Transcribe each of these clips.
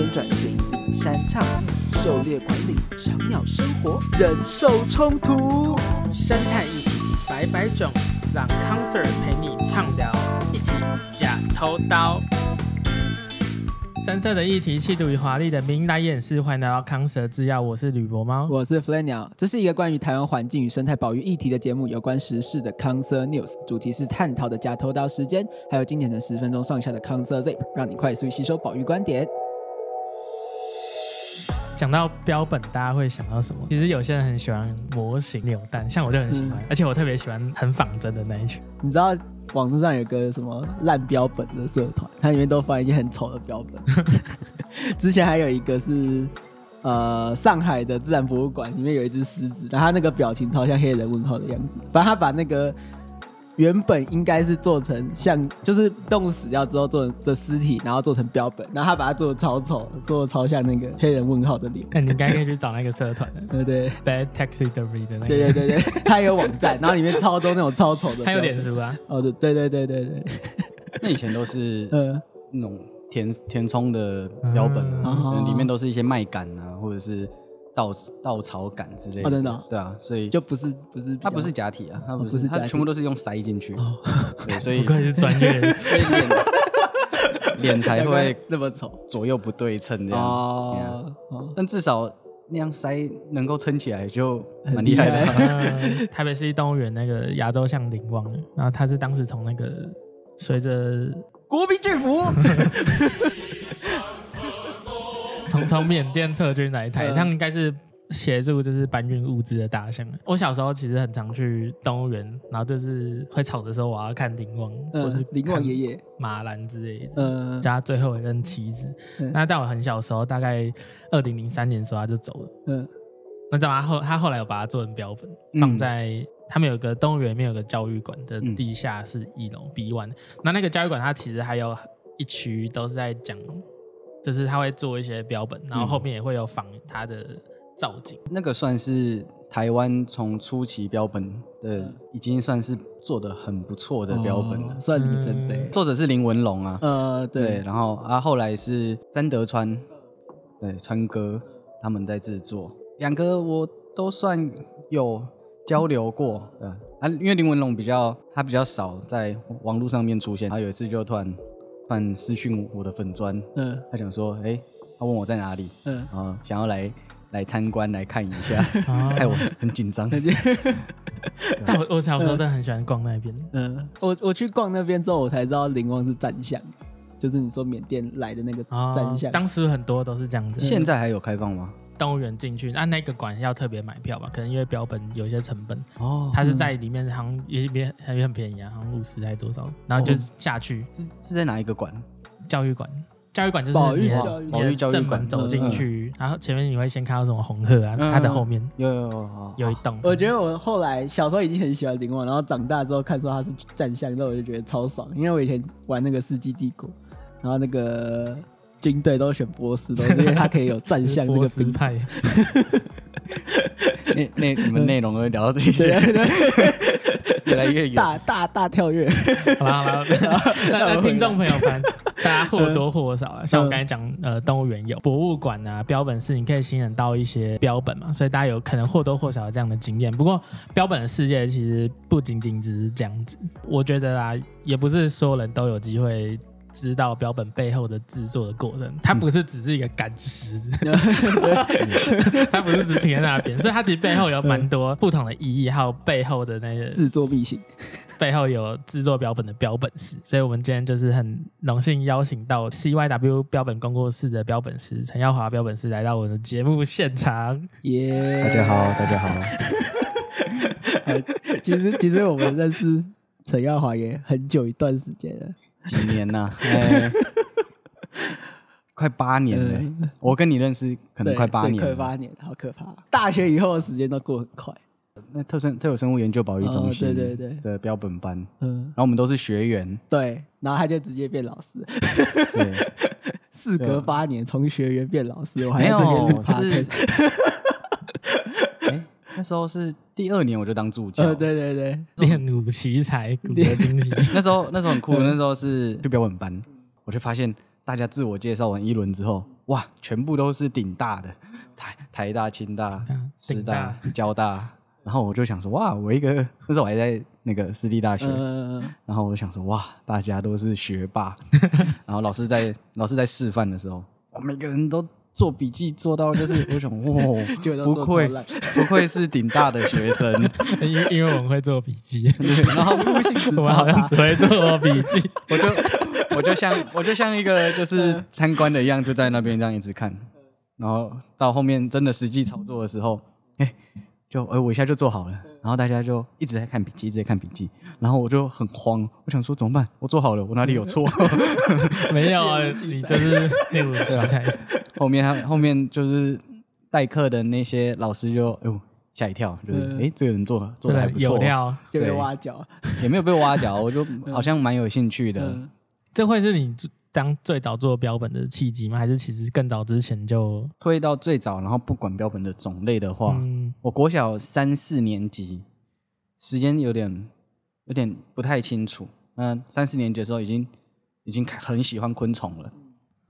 园转型、灵山唱、狩猎管理、小鸟生活、人兽冲突、生态议题百百种，让康 Sir 陪你畅聊，一起假偷刀。深色的议题，气度与华丽的名来演示，欢迎来到康 Sir 制药，我是吕博猫，我是 Fly 鸟，这是一个关于台湾环境与生态保育议题的节目，有关时事的康 Sir News，主题是探讨的假偷刀时间，还有经典的十分钟上下的康 Sir Zip，让你快速吸收保育观点。讲到标本，大家会想到什么？其实有些人很喜欢模型扭蛋，像我就很喜欢，嗯、而且我特别喜欢很仿真的那一群。你知道？网络上有个什么烂标本的社团，它里面都放一些很丑的标本。之前还有一个是呃上海的自然博物馆，里面有一只狮子，然后它那个表情超像黑人问号的样子。反正他把那个。原本应该是做成像，就是动物死掉之后做的尸体，然后做成标本，然后他把它做的超丑，做的超像那个黑人问号的脸。哎、欸，你应该可以去找那个社团的，对对，Bad Taxidermy 的那个。对对对对，他有网站，然后里面超多那种超丑的。他有脸书啊？哦，对对对对对对。那以前都是呃 那种填填充的标本啊，嗯、里面都是一些麦秆啊，或者是。稻稻草杆之类的，真的，对啊，所以就不是不是，它不是假体啊，它不是，它全部都是用塞进去，对，所以不愧是专业，所以脸 脸才会那么丑，左右不对称这样，哦，但至少那样塞能够撑起来就蛮厉害的。台北市立动物园那个亚洲象灵王，然后他是当时从那个随着国民巨斧。从从缅甸撤军来台，他们应该是协助就是搬运物资的大象。我小时候其实很常去动物园，然后就是会吵的时候，我要看灵王，嗯、或是灵王爷爷、马兰之类的，嗯，加最后一任妻子。嗯、那在我很小的时候，大概二零零三年的时候他就走了。嗯，那知道吗？后他后来有把它做成标本，放在他们有个动物园里面有个教育馆的地下室一楼 B one。那那个教育馆它其实还有一区都是在讲。就是他会做一些标本，然后后面也会有仿他的造景。嗯、那个算是台湾从初期标本的，已经算是做的很不错的标本了，哦、算里程碑。作者是林文龙啊，呃，对，对，然后啊，后来是詹德川，对，川哥他们在制作，两个我都算有交流过，对啊，因为林文龙比较他比较少在网络上面出现，他有一次就突然。办私讯我的粉砖，嗯，他想说，哎、欸，他问我在哪里，嗯，啊，想要来来参观来看一下 害我很紧张。但我我小时候真的很喜欢逛那边，嗯，我我去逛那边之后，我才知道灵光是站相，就是你说缅甸来的那个站相，当时很多都是这样子。现在还有开放吗？动物园进去，那、啊、那个馆要特别买票吧？可能因为标本有一些成本哦，它是在里面，好像也也也很便宜啊，好像五十还是多少？然后就下去，是是在哪一个馆？教育馆，教育馆就是保育保育正门走进去，然后前面你会先看到什么红鹤啊，它的后面有有有有一栋。我觉得我后来小时候已经很喜欢林旺，然后长大之后看说他是战象，那我就觉得超爽，因为我以前玩那个世纪帝国，然后那个。军队都选波斯，都是因为他可以有战象这个兵派。内内你们内容会聊到这些，越来越远，大大大跳跃。好了好了，那听众朋友们，大家或多或少啊，像我刚才讲，呃，动物园有博物馆啊，标本室，你可以欣赏到一些标本嘛，所以大家有可能或多或少有这样的经验。不过，标本的世界其实不仅仅只是这样子，我觉得啊，也不是所有人都有机会。知道标本背后的制作的过程，它不是只是一个干尸，它不是只停在那边，所以它其实背后有蛮多不同的意义，还有背后的那个制作秘辛，背后有制作标本的标本师。所以我们今天就是很荣幸邀请到 CYW 标本工作室的标本师陈耀华标本师来到我们的节目现场。耶、yeah！大家好，大家好。其实其实我们认识陈耀华也很久一段时间了。几年呐、啊 欸？快八年了。嗯、我跟你认识可能快八年，快八年，好可怕。大学以后的时间都过很快。那特生特有生物研究保育中心，对对对的标本班，嗯，然后我们都是学员，对，然后他就直接变老师。对，事隔八年，从学员变老师，我还在这边录 podcast 那时候是第二年我就当助教，对对对，练武奇才，古得惊奇。那时候那时候很酷，那时候是去标本班，我就发现大家自我介绍完一轮之后，哇，全部都是顶大的，台台大、清大、师大、交大。然后我就想说，哇，我一个那时候我还在那个私立大学，嗯、然后我就想说，哇，大家都是学霸。然后老师在老师在示范的时候，我每个人都做笔记做到就是，我想，哇，不愧不愧是顶大的学生，因为因为我们会做笔记，然后 我们好像只会做笔记，我就我就像我就像一个就是参观的一样，就在那边这样一直看，然后到后面真的实际操作的时候，哎。就哎，我一下就做好了，然后大家就一直在看笔记，一直在看笔记，然后我就很慌，我想说怎么办？我做好了，我哪里有错？没有啊，你就是那种题材。后面他后面就是代课的那些老师就哎呦吓一跳，就是哎、嗯、这个人做做的还不错，有料，有被挖角，也没有被挖角，我就好像蛮有兴趣的。嗯、这会是你？当最早做标本的契机吗？还是其实更早之前就推到最早，然后不管标本的种类的话，嗯、我国小三四年级，时间有点有点不太清楚。嗯，三四年级的时候已经已经很喜欢昆虫了。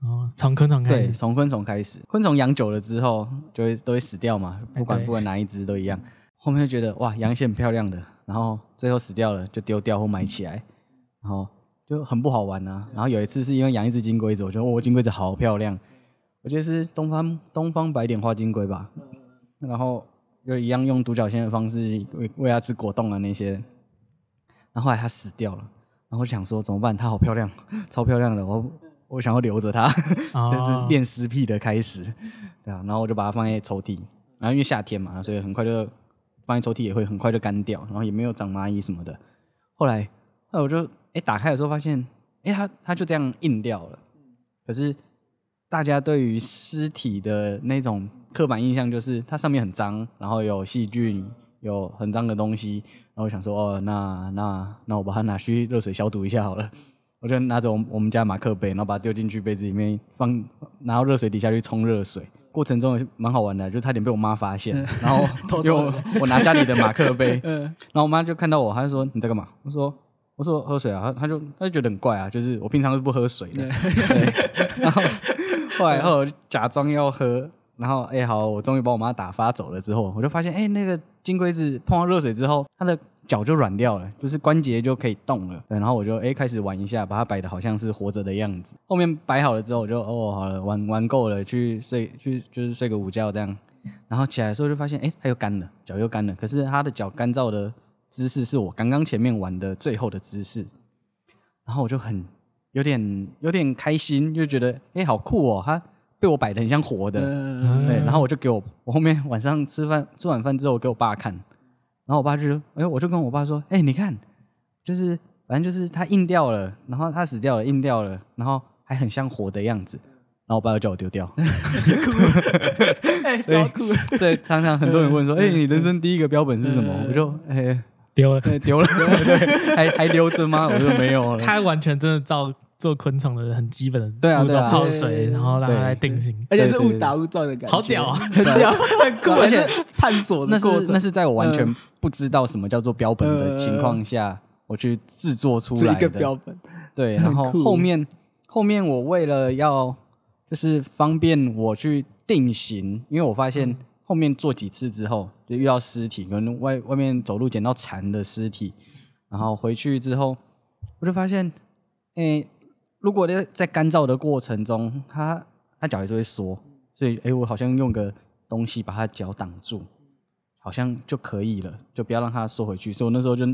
哦，从昆虫开始，对，从昆虫开始，昆虫养久了之后就会都会死掉嘛，不管不管哪一只都一样。后面就觉得哇，养些很漂亮的，然后最后死掉了就丢掉或埋起来，然后。就很不好玩呐、啊。然后有一次是因为养一只金龟子，我觉得哦，金龟子好漂亮，我觉得是东方东方白点花金龟吧。然后又一样用独角仙的方式喂喂它吃果冻啊那些。然后后来它死掉了，然后我想说怎么办？它好漂亮，超漂亮的，我我想要留着它，这、哦、是恋尸癖的开始，对啊。然后我就把它放在抽屉，然后因为夏天嘛，所以很快就放在抽屉也会很快就干掉，然后也没有长蚂蚁什么的。后来后来我就。哎，打开的时候发现，哎，它它就这样硬掉了。可是大家对于尸体的那种刻板印象就是它上面很脏，然后有细菌，有很脏的东西。然后我想说，哦，那那那我把它拿去热水消毒一下好了。我就拿着我我们家马克杯，然后把它丢进去杯子里面放，拿到热水底下去冲热水。过程中也蛮好玩的，就差点被我妈发现。然后 就我拿家里的马克杯，然后我妈就看到我，她就说你在干嘛？我说。我说喝水啊，他他就他就觉得很怪啊，就是我平常是不喝水的，然后后来后来假装要喝，然后哎、欸、好，我终于把我妈打发走了之后，我就发现哎、欸、那个金龟子碰到热水之后，它的脚就软掉了，就是关节就可以动了，对，然后我就哎、欸、开始玩一下，把它摆的好像是活着的样子。后面摆好了之后，我就哦好了，玩玩够了，去睡去就是睡个午觉这样，然后起来的时候就发现哎它又干了，脚又干了，可是它的脚干燥的。姿势是我刚刚前面玩的最后的姿势，然后我就很有点有点开心，就觉得哎、欸、好酷哦，他被我摆的很像活的，嗯、对，然后我就给我我后面晚上吃饭吃晚饭之后我给我爸看，然后我爸就说哎、欸、我就跟我爸说哎、欸、你看，就是反正就是他硬掉了，然后他死掉了硬掉了，然后还很像活的样子，然后我爸就叫我丢掉，酷，超酷，所以常常很多人问说哎、欸、你人生第一个标本是什么？我就哎。欸丢了，丢了，对，还还留着吗？我说没有了。他完全真的照做昆虫的很基本的，对啊，泡水，然后让它来定型，而且是误打误撞的感觉，好屌啊，很屌，很酷，而且探索的过程，那是在我完全不知道什么叫做标本的情况下，我去制作出来的。标本。对，然后后面后面我为了要就是方便我去定型，因为我发现。后面做几次之后，就遇到尸体，跟外外面走路捡到蚕的尸体，然后回去之后，我就发现，诶、如果在在干燥的过程中，它它脚还是会缩，所以诶、我好像用个东西把它脚挡住，好像就可以了，就不要让它缩回去。所以我那时候就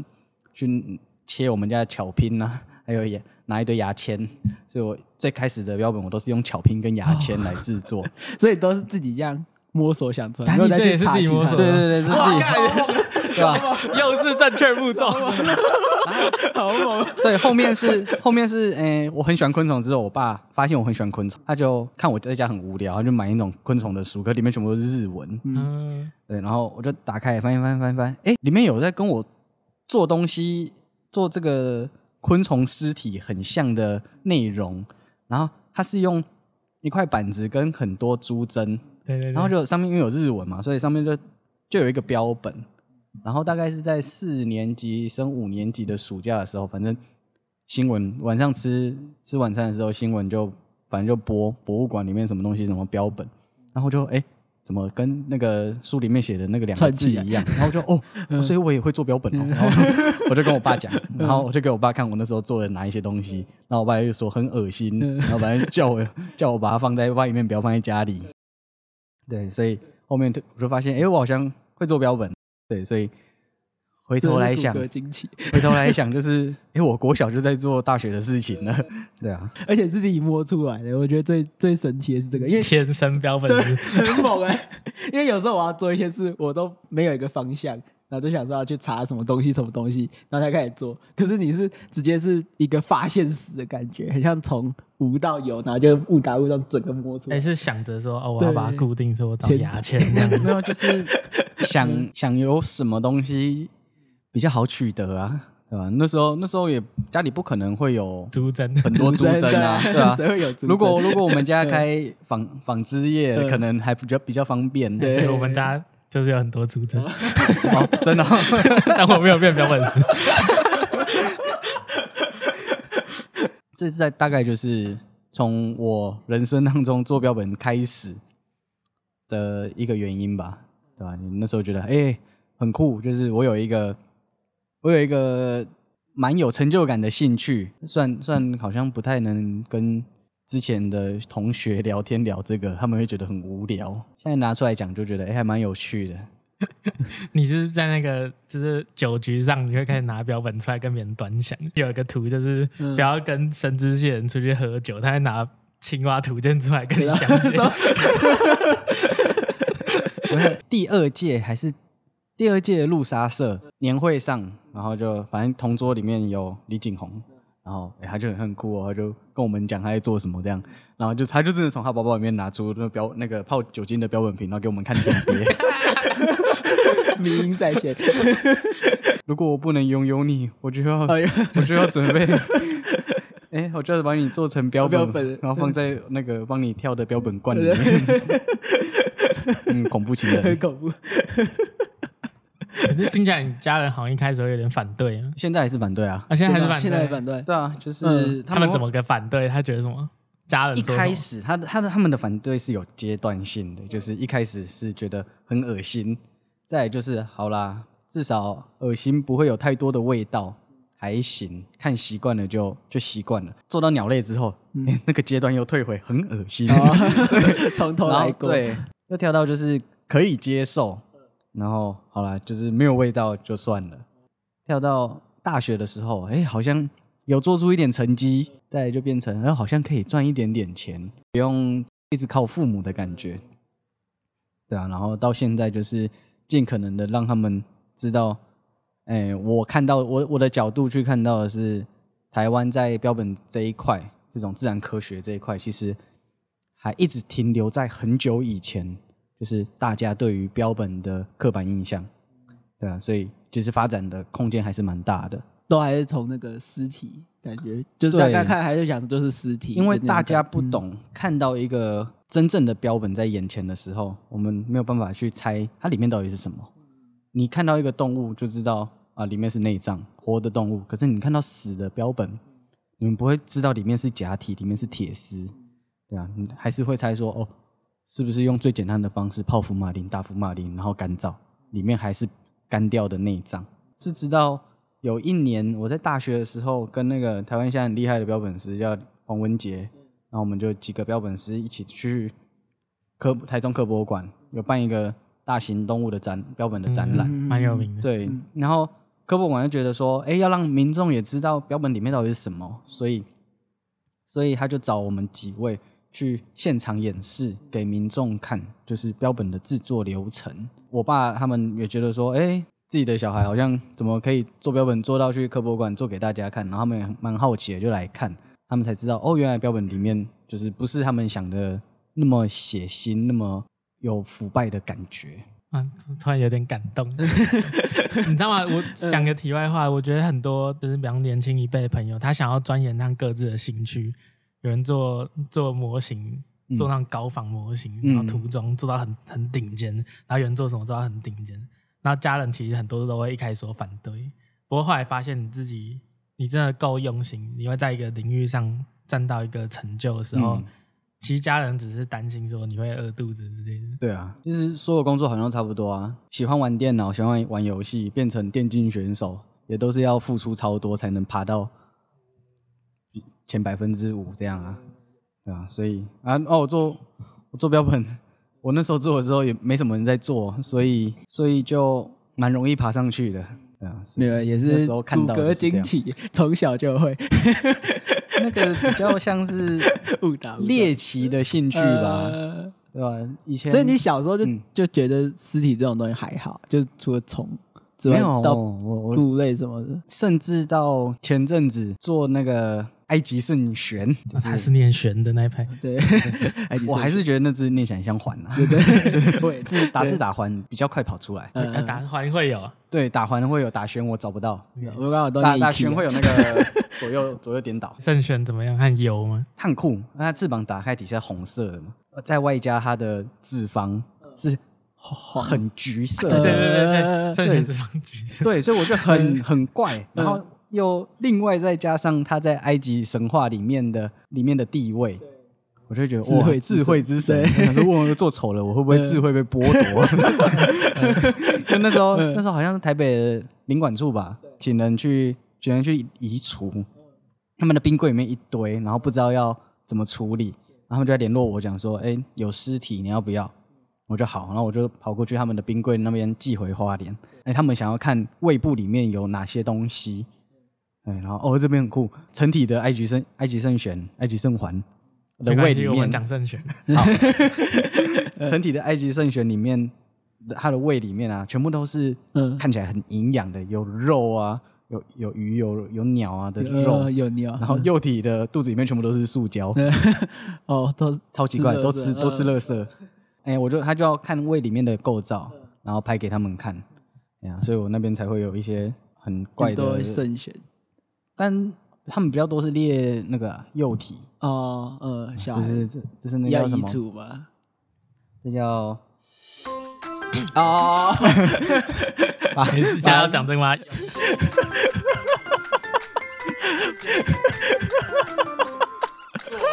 去切我们家的巧拼啊，还有拿一堆牙签，所以我最开始的标本我都是用巧拼跟牙签来制作，所以都是自己这样。摸索想出来，但你这也是自己摸索，对对对，是自己，对吧？又是正确步骤，好猛！对，后面是后面是，诶，我很喜欢昆虫，之后我爸发现我很喜欢昆虫，他就看我在家很无聊，他就买那种昆虫的书，可里面全部都是日文，嗯，对，然后我就打开翻一翻翻一翻，诶，里面有在跟我做东西，做这个昆虫尸体很像的内容，然后他是用一块板子跟很多珠针。对对对，然后就上面因为有日文嘛，所以上面就就有一个标本。然后大概是在四年级升五年级的暑假的时候，反正新闻晚上吃吃晚餐的时候，新闻就反正就播博物馆里面什么东西，什么标本，然后就哎。诶怎么跟那个书里面写的那个两个字一样？然后就哦，所以我也会做标本哦。然后我就跟我爸讲，然后我就给我爸看我那时候做的哪一些东西。然后我爸就说很恶心，然后反正叫我叫我把它放在外面，不要放在家里。对，所以后面我就发现，哎，我好像会做标本。对，所以。回头来想，回头来想，就是因为我国小就在做大学的事情了，对啊，而且是自己摸出来的。我觉得最最神奇的是这个，因为天生标本师很猛哎、欸。因为有时候我要做一些事，我都没有一个方向，然后就想说要去查什么东西，什么东西，然后才开始做。可是你是直接是一个发现史的感觉，很像从无到有，然后就误打误撞整个摸出来。还是想着说哦，我要把它固定，说我找牙签这样，没有，就是 想想有什么东西。比较好取得啊，对吧？那时候那时候也家里不可能会有 竹针，很多竹针啊，对吧？谁会有竹针？如果如果我们家开纺纺织业，可能还比较比较方便。对，我们家就是有很多竹针，真的，但我没有变标本师。这是在大概就是从我人生当中做标本开始的一个原因吧，对吧？你那时候觉得哎很酷，就是我有一个。我有一个蛮有成就感的兴趣，算算好像不太能跟之前的同学聊天聊这个，他们会觉得很无聊。现在拿出来讲，就觉得哎、欸，还蛮有趣的。你是在那个就是酒局上，你会开始拿标本出来跟别人端详。有一个图就是不要跟神之系人出去喝酒，他会拿青蛙图鉴出来跟你讲解。第二届还是？第二届的路杀社年会上，然后就反正同桌里面有李景宏，然后哎、欸、他就很很酷哦，他就跟我们讲他在做什么这样，然后就他就真的从他包包里面拿出那个标那个泡酒精的标本瓶，然后给我们看贴贴。迷音在线。如果我不能拥有你，我就要我就要准备，哎、欸，我就要把你做成标本，标本然后放在那个帮你跳的标本罐里面。嗯，恐怖情人，很恐怖。可是听起来你家人好像一开始会有点反对啊，现在还是反对啊？啊，现在还是反对，现在还反对。对啊，就是、嗯、他们怎么个反对？他觉得什么？家人一开始他的他的他们的反对是有阶段性的，就是一开始是觉得很恶心，再来就是好啦，至少恶心不会有太多的味道，还行，看习惯了就就习惯了。做到鸟类之后，嗯欸、那个阶段又退回很恶心，从、哦、头来过，对，又跳到就是可以接受。然后好了，就是没有味道就算了。跳到大学的时候，哎，好像有做出一点成绩，再就变成，哎，好像可以赚一点点钱，不用一直靠父母的感觉。对啊，然后到现在就是尽可能的让他们知道，哎，我看到我我的角度去看到的是，台湾在标本这一块，这种自然科学这一块，其实还一直停留在很久以前。就是大家对于标本的刻板印象，对啊，所以其实发展的空间还是蛮大的。都还是从那个尸体感觉，就是大家看还是想的就是尸体，因为大家不懂看到一个真正的标本在眼前的时候，我们没有办法去猜它里面到底是什么。你看到一个动物就知道啊，里面是内脏，活的动物。可是你看到死的标本，你们不会知道里面是假体，里面是铁丝，对啊，你还是会猜说哦。是不是用最简单的方式泡福马林、大福马林，然后干燥，里面还是干掉的内脏？是直到有一年我在大学的时候，跟那个台湾现在很厉害的标本师叫黄文杰，然后我们就几个标本师一起去科台中科博馆有办一个大型动物的展标本的展览，蛮、嗯、有名的。对，然后科博馆就觉得说，哎，要让民众也知道标本里面到底是什么，所以，所以他就找我们几位。去现场演示给民众看，就是标本的制作流程。我爸他们也觉得说，哎、自己的小孩好像怎么可以做标本做到去科博馆做给大家看，然后他们也蛮好奇的，就来看，他们才知道，哦，原来标本里面就是不是他们想的那么血腥，那么有腐败的感觉。啊，突然有点感动，你知道吗？我讲个题外话，我觉得很多就是比较年轻一辈的朋友，他想要钻研他各自的兴趣。有人做做模型，做那种高仿模型，嗯、然后涂装做到很很顶尖，然后有人做什么做到很顶尖，然后家人其实很多都会一开始说反对，不过后来发现你自己，你真的够用心，你会在一个领域上占到一个成就的时候，嗯、其实家人只是担心说你会饿肚子之类的。对啊，其实所有工作好像差不多啊。喜欢玩电脑，喜欢玩游戏，变成电竞选手，也都是要付出超多才能爬到前百分之五这样啊。对啊，所以啊，哦，我做我做标本，我那时候做的时候也没什么人在做，所以所以就蛮容易爬上去的。对啊，没有，也是骨骼惊奇，从小就会。那个比较像是 猎奇的兴趣吧，对吧？以前，所以你小时候就就觉得尸体这种东西还好，就除了虫之外，到我骨类什么的，甚至到前阵子做那个。埃及圣玄，就是、还是念玄的那一派。对，我还是觉得那字念起来像环啊。对对，字 打字打环比较快跑出来。嗯、打环会有，对，打环会有，打玄我找不到。我刚好都打打玄会有那个 左右左右颠倒。圣玄怎么样？很油吗？很酷，那它翅膀打开底下红色的嘛，再外加它的脂肪是很橘色。对对对对对，圣玄脂肪橘色。对，所以我觉得很很怪，然后。又另外再加上他在埃及神话里面的里面的地位，我就觉得智慧智慧之神。他说：“问我做丑了，我会不会智慧被剥夺？” 就那时候，那时候好像是台北的领馆处吧，请人去请人去移除他们的冰柜里面一堆，然后不知道要怎么处理，然后就在联络我讲说：“哎，有尸体，你要不要？”我就好，然后我就跑过去他们的冰柜那边寄回花莲。哎，他们想要看胃部里面有哪些东西。对，然后哦，这边很酷，成体的埃及圣埃及圣玄埃及圣环的胃里面讲圣玄，好，成体的埃及圣玄里面，它的胃里面啊，全部都是嗯。看起来很营养的，有肉啊，有有鱼有有鸟啊的肉，有鸟，然后幼体的肚子里面全部都是塑胶，哦，都超奇怪，都吃都吃垃圾，哎，我就他就要看胃里面的构造，然后拍给他们看，哎呀，所以我那边才会有一些很怪的圣玄。但他们比较多是猎那个幼体哦，呃，小就是这这是那叫什么？这叫哦，你是想要讲这个吗？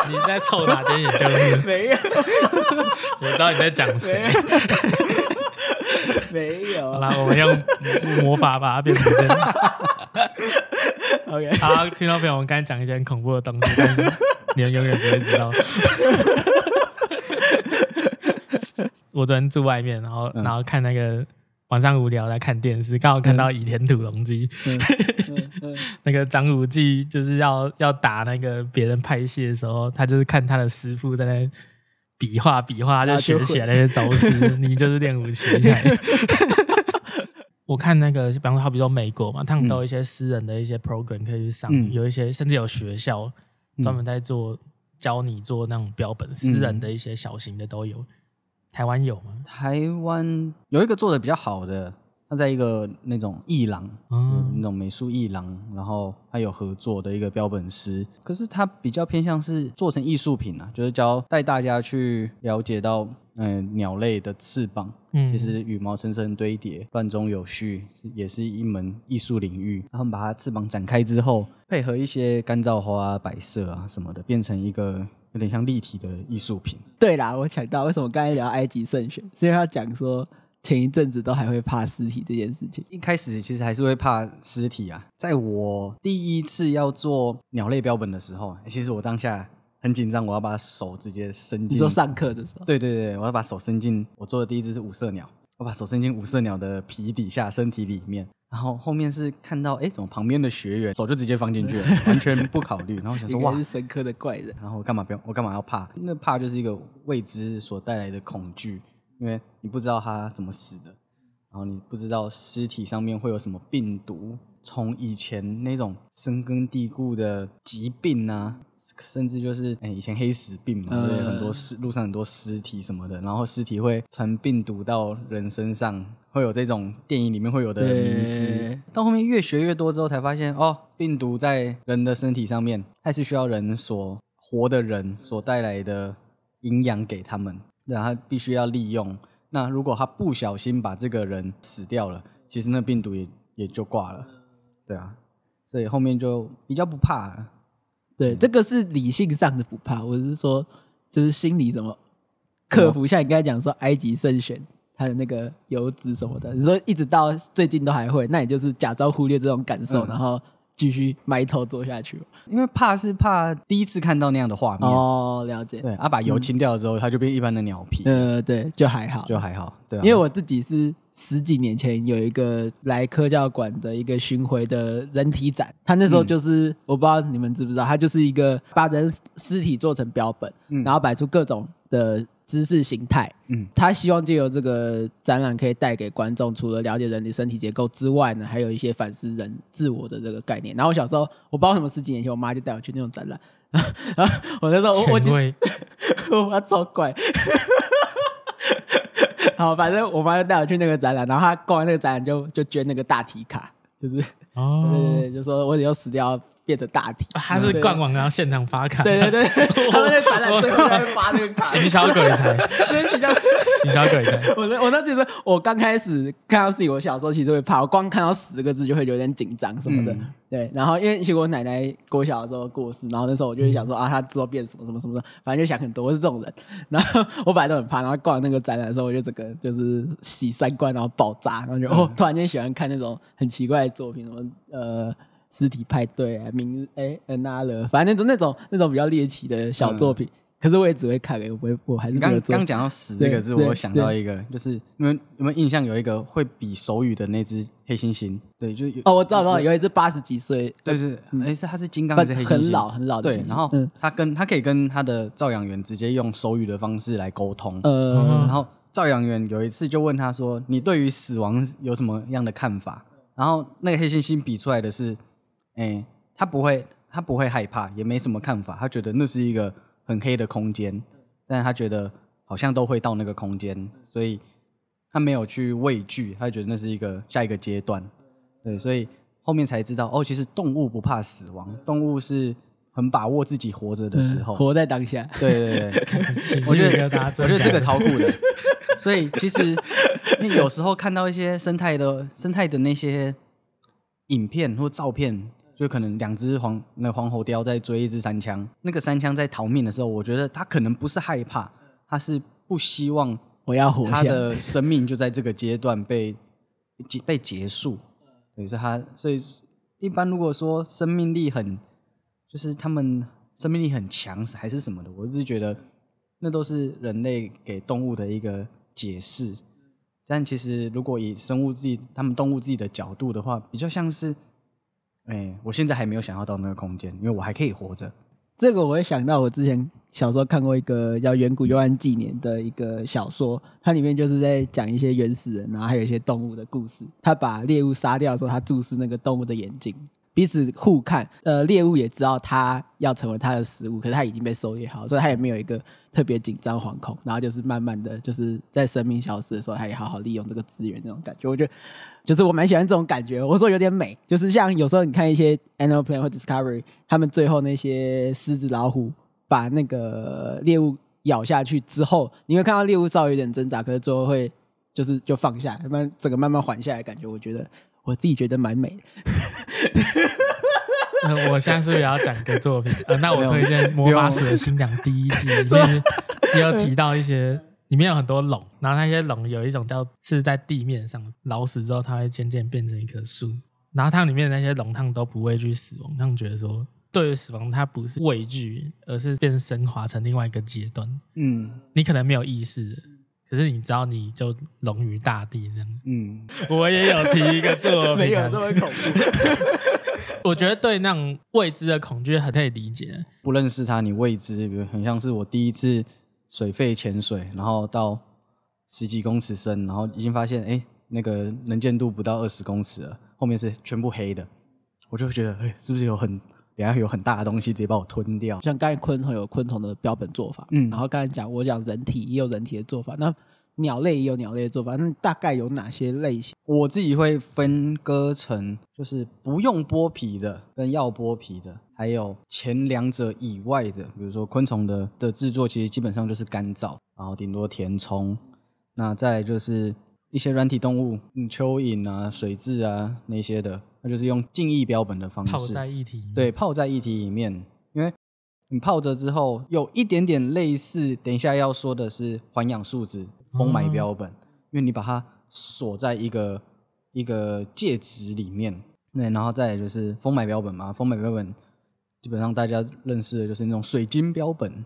你在凑哪间研究室？没有，我知道你在讲谁。没有。好啦，我们用魔法把它变成真的。OK，好，听众朋友，我们刚才讲一些很恐怖的东西，但是 你们永远不会知道。我昨天住外面，然后然后看那个晚上无聊来看电视，刚好看到倚天屠龙记，那个张无忌就是要要打那个别人拍戏的时候，他就是看他的师傅在那比划比划，就学起来那些招式，你就是练武奇才。我看那个，比方说，好比说美国嘛，他们都有一些私人的一些 program 可以去上，嗯、有一些甚至有学校专门在做教你做那种标本，嗯、私人的一些小型的都有。台湾有吗？台湾有一个做的比较好的。他在一个那种艺廊，嗯，那种美术艺廊，然后还有合作的一个标本师，可是他比较偏向是做成艺术品啊，就是教带大家去了解到，嗯，鸟类的翅膀，嗯，其实羽毛层层堆叠，乱中有序，是也是一门艺术领域。然后把它翅膀展开之后，配合一些干燥花啊摆设啊什么的，变成一个有点像立体的艺术品。对啦，我想到为什么刚才聊埃及圣玄，所以他讲说。前一阵子都还会怕尸体这件事情，一开始其实还是会怕尸体啊。在我第一次要做鸟类标本的时候，其实我当下很紧张，我要把手直接伸进。你说上课的时候？对对对，我要把手伸进。我做的第一只是五色鸟，我把手伸进五色鸟的皮底下、身体里面，然后后面是看到，哎，怎么旁边的学员手就直接放进去了，完全不考虑。然后想说，哇，是深刻的怪人。然后我干嘛不要？我干嘛要怕？那怕就是一个未知所带来的恐惧。因为你不知道他怎么死的，然后你不知道尸体上面会有什么病毒，从以前那种深根蒂固的疾病啊，甚至就是哎以前黑死病嘛，对、嗯、很多尸路上很多尸体什么的，然后尸体会传病毒到人身上，会有这种电影里面会有的迷思。到后面越学越多之后，才发现哦，病毒在人的身体上面，还是需要人所活的人所带来的营养给他们。对，他必须要利用。那如果他不小心把这个人死掉了，其实那病毒也也就挂了。对啊，所以后面就比较不怕了。对，这个是理性上的不怕，我是说，就是心理怎么克服。像你刚才讲说埃及圣选，他的那个油脂什么的，你说一直到最近都还会，那你就是假装忽略这种感受，嗯、然后。继续埋头做下去，因为怕是怕第一次看到那样的画面哦，了解。对，啊，把油清掉了之后，嗯、它就变一般的鸟皮。呃，对，就还好，就还好。对、啊，因为我自己是十几年前有一个来科教馆的一个巡回的人体展，他那时候就是、嗯、我不知道你们知不知道，他就是一个把人尸体做成标本，嗯、然后摆出各种的。知识形态，嗯，他希望借由这个展览可以带给观众，除了了解人体身体结构之外呢，还有一些反思人自我的这个概念。然后我小时候，我不知道什么十几年前，我妈就带我去那种展览，然 后我那时候我我我妈超怪，好，反正我妈就带我去那个展览，然后她逛完那个展览就就捐那个大体卡，就是哦，对对对，就说我以后死掉。变成大体，他是官网，然后现场发卡。对对对，他们在展览最后在发那个卡。行销鬼才，行销行销鬼才。我我都觉得，我刚开始看到自己，我小时候其实会怕，我光看到十个字就会有点紧张什么的。对，然后因为其实我奶奶过小的时候过世，然后那时候我就会想说啊，她之后变什么什么什么的，反正就想很多，我是这种人。然后我本来都很怕，然后逛那个展览的时候，我就整个就是洗三观，然后爆炸，然后就哦，突然间喜欢看那种很奇怪的作品，什么呃。尸体派对啊，明哎，Another，反正那种那种那种比较猎奇的小作品，嗯、可是我也只会看，我不会，我还是。刚刚讲到死这个字，我想到一个，就是你们有没有印象？有一个会比手语的那只黑猩猩？对，就有哦，我知道，知道，有一只八十几岁，对对，哎，是它是金刚还是黑猩猩？很老很老的。对，然后他跟他可以跟他的照养员直接用手语的方式来沟通。嗯，然后照养员有一次就问他说：“你对于死亡有什么样的看法？”然后那个黑猩猩比出来的是，哎。他不会，他不会害怕，也没什么看法。他觉得那是一个很黑的空间，但他觉得好像都会到那个空间，所以他没有去畏惧。他觉得那是一个下一个阶段，对，所以后面才知道哦，其实动物不怕死亡，动物是很把握自己活着的时候，活在当下。对对对，我觉得我觉得这个超酷的。所以其实你有时候看到一些生态的生态的那些影片或照片。就可能两只黄那黄喉貂在追一只山枪，那个山枪在逃命的时候，我觉得它可能不是害怕，它是不希望我要活下，它的生命就在这个阶段被结 被结束。等于是它，所以一般如果说生命力很，就是他们生命力很强还是什么的，我是觉得那都是人类给动物的一个解释。但其实如果以生物自己、他们动物自己的角度的话，比较像是。哎、我现在还没有想要到那个空间，因为我还可以活着。这个我会想到，我之前小时候看过一个叫《远古幽暗纪年》的一个小说，它里面就是在讲一些原始人，然后还有一些动物的故事。他把猎物杀掉的时候，他注视那个动物的眼睛，彼此互看。呃，猎物也知道他要成为他的食物，可是他已经被狩猎好，所以他也没有一个特别紧张惶恐。然后就是慢慢的就是在生命消失的时候，他也好好利用这个资源那种感觉。我觉得。就是我蛮喜欢这种感觉，我说有点美，就是像有时候你看一些 Animal Planet 或 Discovery，他们最后那些狮子、老虎把那个猎物咬下去之后，你会看到猎物稍微有点挣扎，可是最后会就是就放下，慢慢整个慢慢缓下来，感觉我觉得我自己觉得蛮美的。呃，我现在是不是也要讲个作品？呃，那我推荐《魔法使的新娘》第一季，里面 也有提到一些。里面有很多龙，然后那些龙有一种叫是在地面上老死之后，它会渐渐变成一棵树。然后它里面的那些龙，它们都不畏惧死亡，他们觉得说，对于死亡，它不是畏惧，而是变升华成另外一个阶段。嗯，你可能没有意识，可是你知道，你就融于大地这样。嗯，我也有提一个作品，没有这么恐怖。我觉得对那种未知的恐惧很可以理解。不认识它，你未知，比如很像是我第一次。水肺潜水，然后到十几公尺深，然后已经发现，哎，那个能见度不到二十公尺了，后面是全部黑的，我就会觉得，哎，是不是有很，等下有很大的东西直接把我吞掉？像刚才昆虫有昆虫的标本做法，嗯，然后刚才讲我讲人体也有人体的做法，那鸟类也有鸟类的做法，那大概有哪些类型？我自己会分割成，就是不用剥皮的跟要剥皮的。还有前两者以外的，比如说昆虫的的制作，其实基本上就是干燥，然后顶多填充。那再来就是一些软体动物，嗯，蚯蚓啊、水蛭啊那些的，那就是用静液标本的方式泡在液体，对，泡在液体里面，因为你泡着之后有一点点类似，等一下要说的是环氧树脂封埋标本，嗯、因为你把它锁在一个一个介质里面，对，然后再来就是封埋标本嘛，封埋标本基本上大家认识的就是那种水晶标本，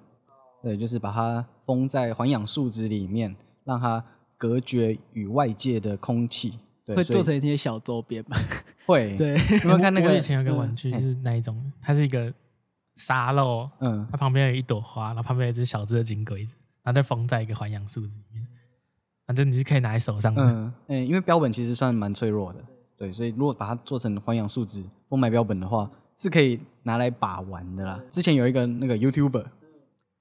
对，就是把它封在环氧树脂里面，让它隔绝与外界的空气。对，会做成一些小周边吧？会，对。有没有看那个？我以前有个玩具是那一种，嗯、它是一个沙漏，嗯，它旁边有一朵花，然后旁边有一只小只的金龟子，然后就封在一个环氧树子里面，反正你是可以拿在手上的。嗯，嗯，因为标本其实算蛮脆弱的，对，所以如果把它做成环氧树脂封埋标本的话，是可以拿来把玩的啦。之前有一个那个 YouTuber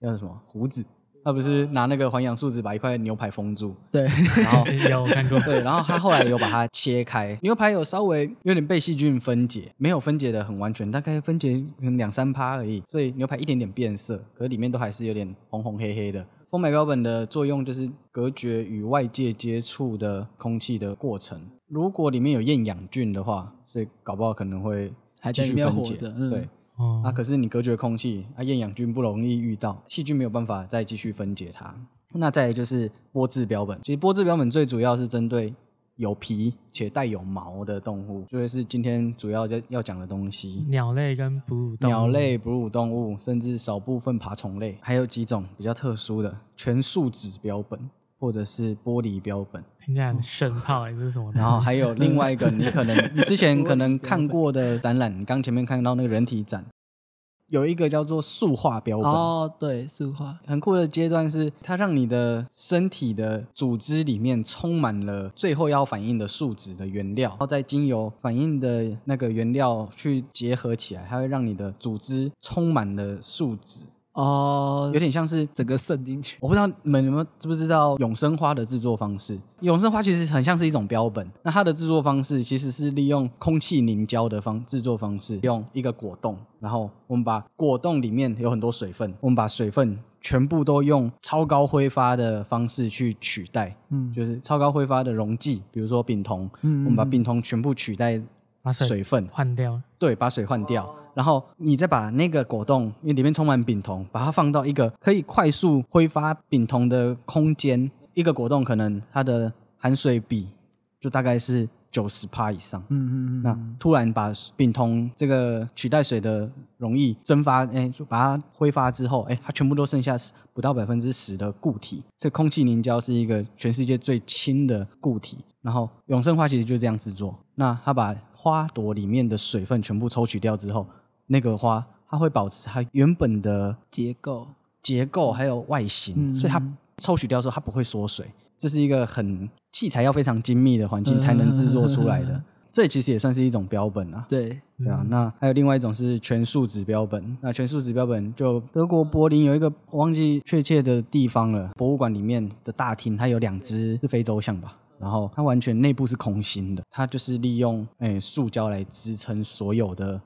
叫什么胡子。他不是拿那个环氧树脂把一块牛排封住，对，然后 有看过，对，然后他后来有把它切开，牛排有稍微有点被细菌分解，没有分解的很完全，大概分解两三趴而已，所以牛排一点点变色，可是里面都还是有点红红黑黑的。封埋标本的作用就是隔绝与外界接触的空气的过程，如果里面有厌氧菌的话，所以搞不好可能会还继续分解，嗯、对。哦、啊，可是你隔绝空气，啊，厌氧菌不容易遇到，细菌没有办法再继续分解它。那再来就是玻质标本，其实玻质标本最主要是针对有皮且带有毛的动物，所以是今天主要要要讲的东西。鸟类跟哺乳动物，鸟类、哺乳动物，甚至少部分爬虫类，还有几种比较特殊的全树脂标本，或者是玻璃标本。听起来很炫炮，还是什么？然后还有另外一个，你可能 你之前可能看过的展览，你刚前面看到那个人体展，有一个叫做塑化标本。哦，对，塑化很酷的阶段是，它让你的身体的组织里面充满了最后要反应的树脂的原料，然后再经由反应的那个原料去结合起来，它会让你的组织充满了树脂。哦，有点像是整个渗进去。我不知道你们有没有知不知道永生花的制作方式？永生花其实很像是一种标本。那它的制作方式其实是利用空气凝胶的方制作方式，用一个果冻，然后我们把果冻里面有很多水分，我们把水分全部都用超高挥发的方式去取代。嗯，就是超高挥发的溶剂，比如说丙酮，嗯，我们把丙酮全部取代，把水分换掉。对，把水换掉。然后你再把那个果冻，因为里面充满丙酮，把它放到一个可以快速挥发丙酮的空间。一个果冻可能它的含水比就大概是九十帕以上。嗯嗯嗯。那突然把丙酮这个取代水的溶液蒸发，哎，就把它挥发之后，哎，它全部都剩下不到百分之十的固体。所以空气凝胶是一个全世界最轻的固体。然后永生花其实就这样制作。那它把花朵里面的水分全部抽取掉之后。那个花，它会保持它原本的结构、结构还有外形，嗯、所以它抽取掉之后，它不会缩水。这是一个很器材要非常精密的环境才能制作出来的。嗯、这其实也算是一种标本啊。对，对啊。那还有另外一种是全树脂标本。那全树脂标本就德国柏林有一个我忘记确切的地方了，博物馆里面的大厅，它有两只是非洲象吧？然后它完全内部是空心的，它就是利用诶塑胶来支撑所有的。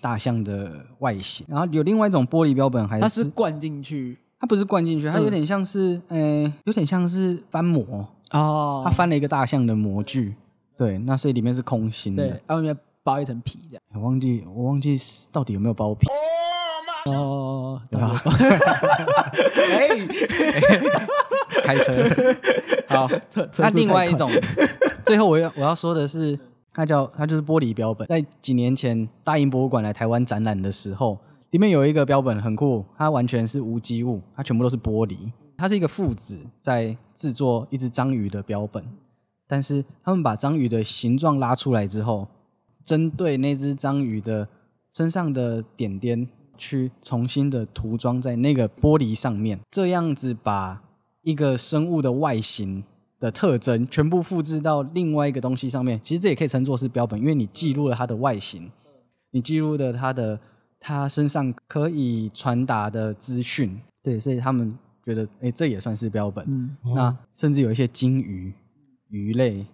大象的外形，然后有另外一种玻璃标本，还是它是灌进去？它不是灌进去，它有点像是，呃、嗯，有点像是翻模哦。它翻了一个大象的模具，对，那所以里面是空心的，对，外面包一层皮这样。我忘记，我忘记到底有没有包皮。哦，对吧？哎，开车，好。那另外一种，最后我要我要说的是。它叫它就是玻璃标本，在几年前大英博物馆来台湾展览的时候，里面有一个标本很酷，它完全是无机物，它全部都是玻璃。它是一个父子在制作一只章鱼的标本，但是他们把章鱼的形状拉出来之后，针对那只章鱼的身上的点点去重新的涂装在那个玻璃上面，这样子把一个生物的外形。的特征全部复制到另外一个东西上面，其实这也可以称作是标本，因为你记录了它的外形，你记录了它的它身上可以传达的资讯，对，所以他们觉得，哎，这也算是标本。嗯，那甚至有一些鲸鱼、鱼类，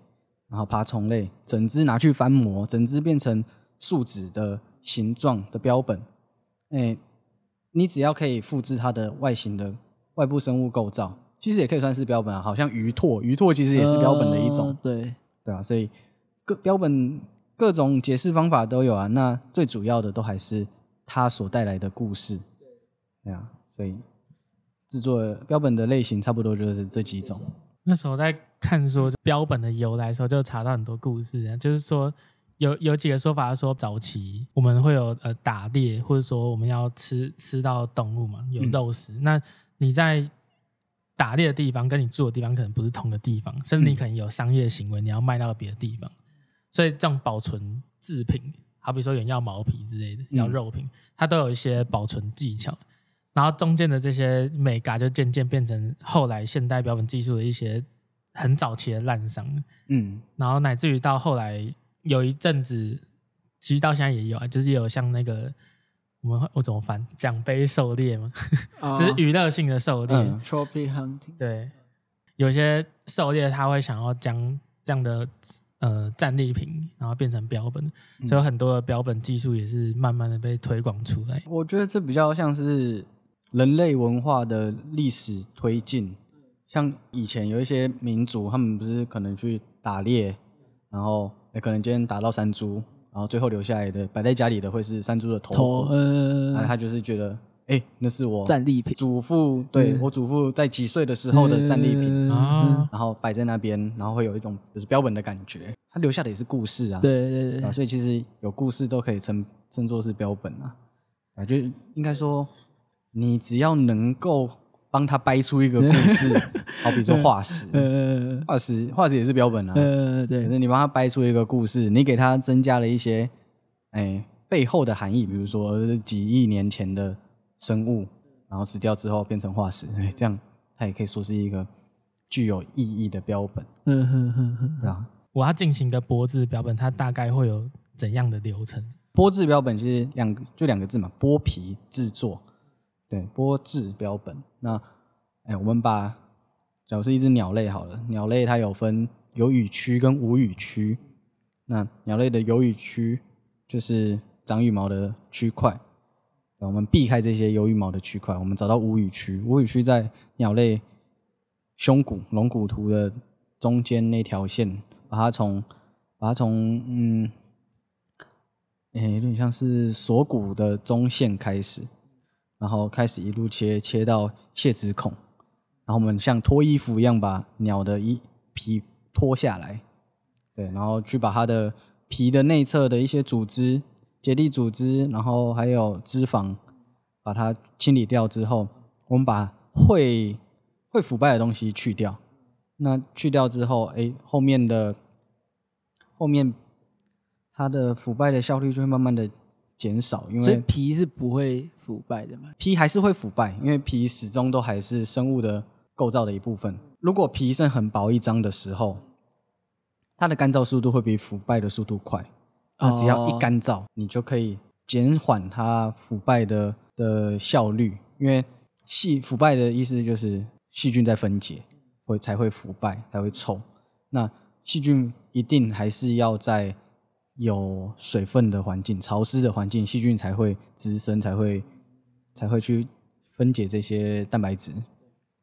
然后爬虫类，整只拿去翻模，整只变成树脂的形状的标本，哎，你只要可以复制它的外形的外部生物构造。其实也可以算是标本啊，好像鱼拓，鱼拓其实也是标本的一种，呃、对对啊，所以各标本各种解释方法都有啊。那最主要的都还是它所带来的故事。对啊，所以制作标本的类型差不多就是这几种。那时候在看说标本的由来的时候，就查到很多故事啊，就是说有有几个说法说，早期我们会有呃打猎，或者说我们要吃吃到动物嘛，有肉食。嗯、那你在打猎的地方跟你住的地方可能不是同个地方，甚至你可能有商业行为，你要卖到别的地方，所以这种保存制品，好比说有人要毛皮之类的，要肉品，它都有一些保存技巧。然后中间的这些美嘎就渐渐变成后来现代标本技术的一些很早期的滥觞，嗯，然后乃至于到后来有一阵子，其实到现在也有啊，就是有像那个。我们我怎么翻？奖杯狩猎吗？就是娱乐性的狩猎，trophy hunting。对，有些狩猎他会想要将这样的呃战利品，然后变成标本，嗯、所以很多的标本技术也是慢慢的被推广出来。我觉得这比较像是人类文化的历史推进，像以前有一些民族，他们不是可能去打猎，然后也可能今天打到山猪。然后最后留下来的摆在家里的会是山猪的头，头嗯，他就是觉得，哎，那是我战利品，祖父对、嗯、我祖父在几岁的时候的战利品啊，嗯、然后摆在那边，然后会有一种就是标本的感觉，他留下的也是故事啊，对对对，啊，所以其实有故事都可以称称作是标本啊，啊，就应该说你只要能够。帮他掰出一个故事，好比说化石，化石化石也是标本啊。对。可是你帮他掰出一个故事，你给他增加了一些，哎，背后的含义，比如说几亿年前的生物，然后死掉之后变成化石，哎，这样它也可以说是一个具有意义的标本。嗯哼哼哼，对啊。我要进行的剥制标本，它大概会有怎样的流程？剥制标本其实两个就两个字嘛，剥皮制作。对，剥制标本。那，哎，我们把，假如是一只鸟类好了，鸟类它有分有羽区跟无羽区。那鸟类的有羽区就是长羽毛的区块。我们避开这些有羽毛的区块，我们找到无羽区。无羽区在鸟类胸骨龙骨图的中间那条线，把它从把它从嗯，哎，有点像是锁骨的中线开始。然后开始一路切，切到泄殖孔，然后我们像脱衣服一样把鸟的衣皮脱下来，对，然后去把它的皮的内侧的一些组织、结缔组织，然后还有脂肪，把它清理掉之后，我们把会会腐败的东西去掉。那去掉之后，哎，后面的后面它的腐败的效率就会慢慢的。减少，因为所以皮是不会腐败的嘛？皮还是会腐败，因为皮始终都还是生物的构造的一部分。如果皮剩很薄一张的时候，它的干燥速度会比腐败的速度快。那只要一干燥，你就可以减缓它腐败的的效率。因为细腐败的意思就是细菌在分解，会才会腐败，才会臭。那细菌一定还是要在。有水分的环境，潮湿的环境，细菌才会滋生，才会才会去分解这些蛋白质。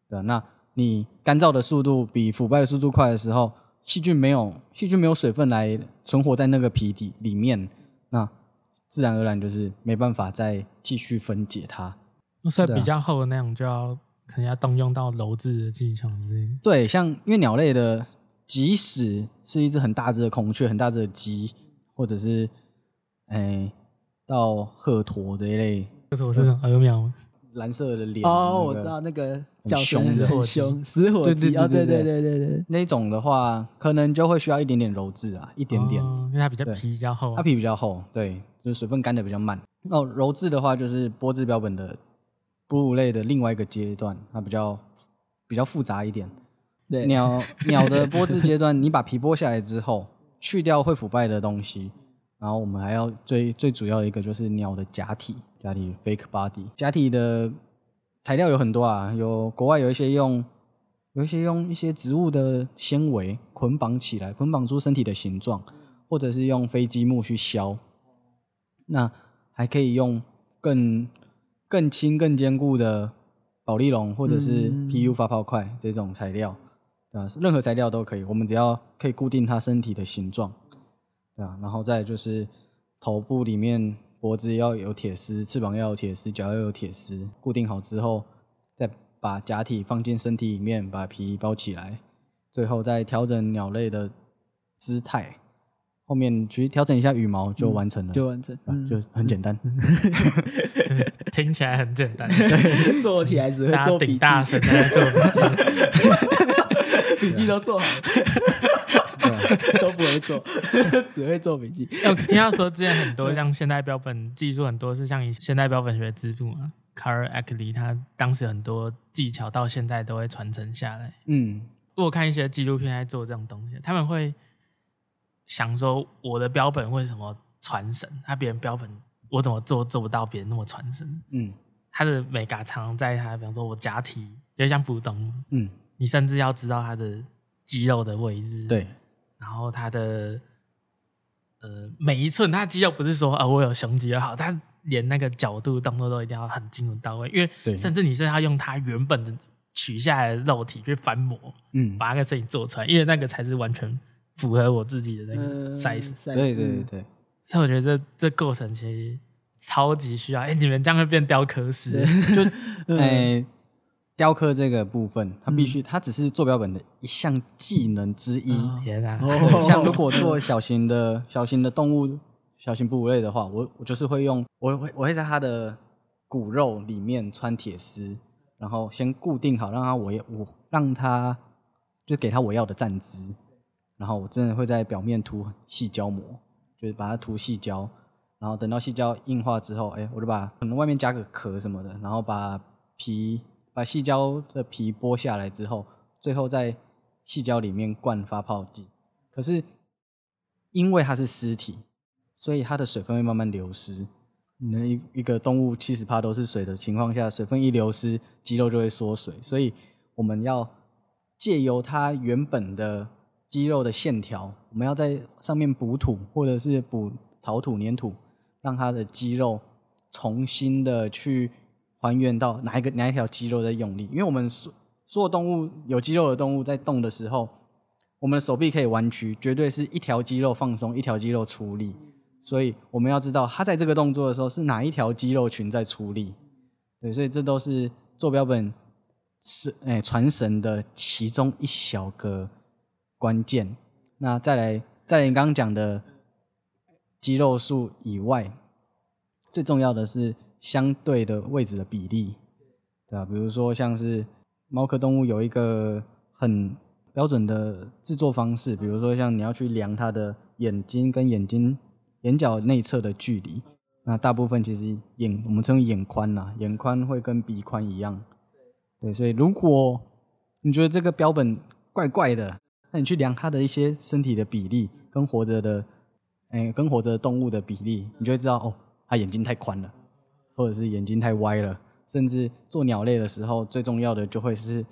对，那你干燥的速度比腐败的速度快的时候，细菌没有细菌没有水分来存活在那个皮底里面，那自然而然就是没办法再继续分解它。所以比较厚的那种就要可能要动用到鞣制的技巧之类。对，像因为鸟类的，即使是一只很大只的孔雀，很大只的鸡。或者是，哎、欸，到鹤鸵这一类，鹤鸵是什么？鹅苗，蓝色的脸。哦，我知道那个叫凶的，很凶，死火鸡。对对对对对对对。那种的话，可能就会需要一点点鞣制啊，一点点，哦、因为它比较皮比较厚，它皮比较厚，对，就是水分干的比较慢。哦，鞣制的话，就是剥制标本的哺乳类的另外一个阶段，它比较比较复杂一点。对，鸟 鸟的剥制阶段，你把皮剥下来之后。去掉会腐败的东西，然后我们还要最最主要的一个就是鸟的假体，假体 fake body。假体的材料有很多啊，有国外有一些用，有一些用一些植物的纤维捆绑起来，捆绑出身体的形状，或者是用飞机木去削。那还可以用更更轻、更坚固的保利龙或者是 PU 发泡块这种材料。啊，任何材料都可以，我们只要可以固定它身体的形状，对啊，然后再就是头部里面脖子要有铁丝，翅膀要有铁丝，脚要有铁丝，固定好之后，再把假体放进身体里面，把皮包起来，最后再调整鸟类的姿态，后面其实调整一下羽毛就完成了，嗯、就完成，嗯、就很简单 听起来很简单，对，做起来只会做笔记，大神在做笔记，笔记都做好。都不会做，只会做笔记。我听到说，之前很多像现代标本技术很多是像以现代标本学之父嘛，Carl Ackley，他当时很多技巧到现在都会传承下来。嗯，如果看一些纪录片在做这种东西，他们会想说，我的标本为什么传神？他别人标本我怎么做做不到别人那么传神？嗯，他的美感常常在他，比方说我假体，就像普通，嗯，你甚至要知道他的肌肉的位置，对。然后他的呃每一寸，他肌肉不是说啊、哦、我有胸肌就好，他连那个角度动作都一定要很精准到位，因为甚至你是要用他原本的取下来的肉体去翻模，嗯，把那个摄影做出来，因为那个才是完全符合我自己的那个 size。对对对对，所以我觉得这这过程其实超级需要。哎，你们这样会变雕刻师，就 哎。雕刻这个部分，它必须，它只是做标本的一项技能之一。天 哪！像如果做小型的小型的动物、小型哺乳类的话，我我就是会用，我会我会在它的骨肉里面穿铁丝，然后先固定好，让它我我让它就给它我要的站姿，然后我真的会在表面涂细胶膜，就是把它涂细胶，然后等到细胶硬化之后，哎，我就把可能外面加个壳什么的，然后把皮。把细胶的皮剥下来之后，最后在细胶里面灌发泡剂。可是因为它是尸体，所以它的水分会慢慢流失。那一一个动物七十趴都是水的情况下，水分一流失，肌肉就会缩水。所以我们要借由它原本的肌肉的线条，我们要在上面补土或者是补陶土、粘土，让它的肌肉重新的去。还原到哪一个哪一条肌肉在用力？因为我们所所有动物有肌肉的动物在动的时候，我们的手臂可以弯曲，绝对是一条肌肉放松，一条肌肉出力。所以我们要知道，它在这个动作的时候是哪一条肌肉群在出力。对，所以这都是做标本是哎传神的其中一小个关键。那再来，在你刚刚讲的肌肉数以外，最重要的是。相对的位置的比例，对吧？比如说像是猫科动物有一个很标准的制作方式，比如说像你要去量它的眼睛跟眼睛眼角内侧的距离，那大部分其实眼我们称为眼宽呐，眼宽会跟鼻宽一样，对，所以如果你觉得这个标本怪怪的，那你去量它的一些身体的比例跟活着的，哎，跟活着动物的比例，你就会知道哦，它眼睛太宽了。或者是眼睛太歪了，甚至做鸟类的时候，最重要的就会是，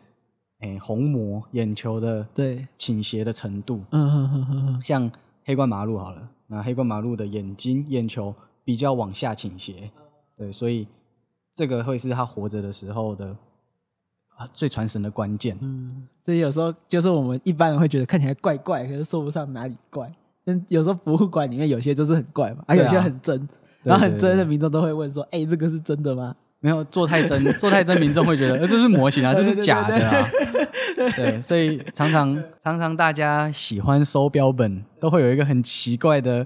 诶，虹膜眼球的对倾斜的程度。嗯哼哼哼。像黑冠麻鹭好了，那黑冠麻鹭的眼睛眼球比较往下倾斜，对，所以这个会是它活着的时候的最传神的关键。嗯，所以有时候就是我们一般人会觉得看起来怪怪，可是说不上哪里怪。但有时候博物馆里面有些就是很怪嘛，啊，有些很真。然后很真的民众都会问说：“哎、欸，这个是真的吗？”没有做太真，做太真，民众会觉得：“呃，这是模型啊，这是假的啊。”对，所以常常常常大家喜欢收标本，都会有一个很奇怪的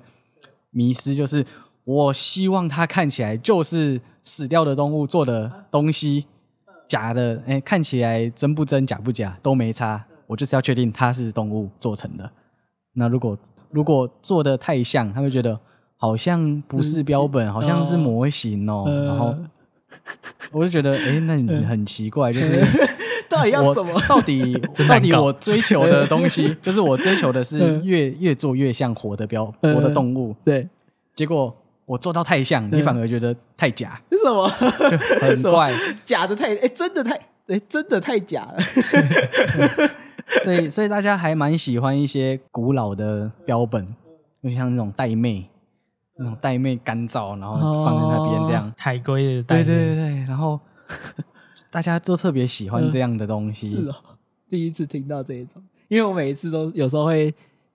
迷思，就是我希望它看起来就是死掉的动物做的东西，假的，哎，看起来真不真，假不假都没差，我就是要确定它是动物做成的。那如果如果做的太像，他会觉得。好像不是标本，好像是模型哦。然后 我就觉得，哎，那你很奇怪，就是 到底要什么？到底 到底我追求的东西，就是我追求的是越越做越像活的标活的动物。对，结果我做到太像，你反而觉得太假。为什么？就很怪，假的太哎，真的太哎，真的太假了。所以，所以大家还蛮喜欢一些古老的标本，就像那种玳瑁。那种带妹干燥，然后放在那边这样，海龟的对对对对，然后 大家都特别喜欢这样的东西。是哦，第一次听到这一种，因为我每一次都有时候会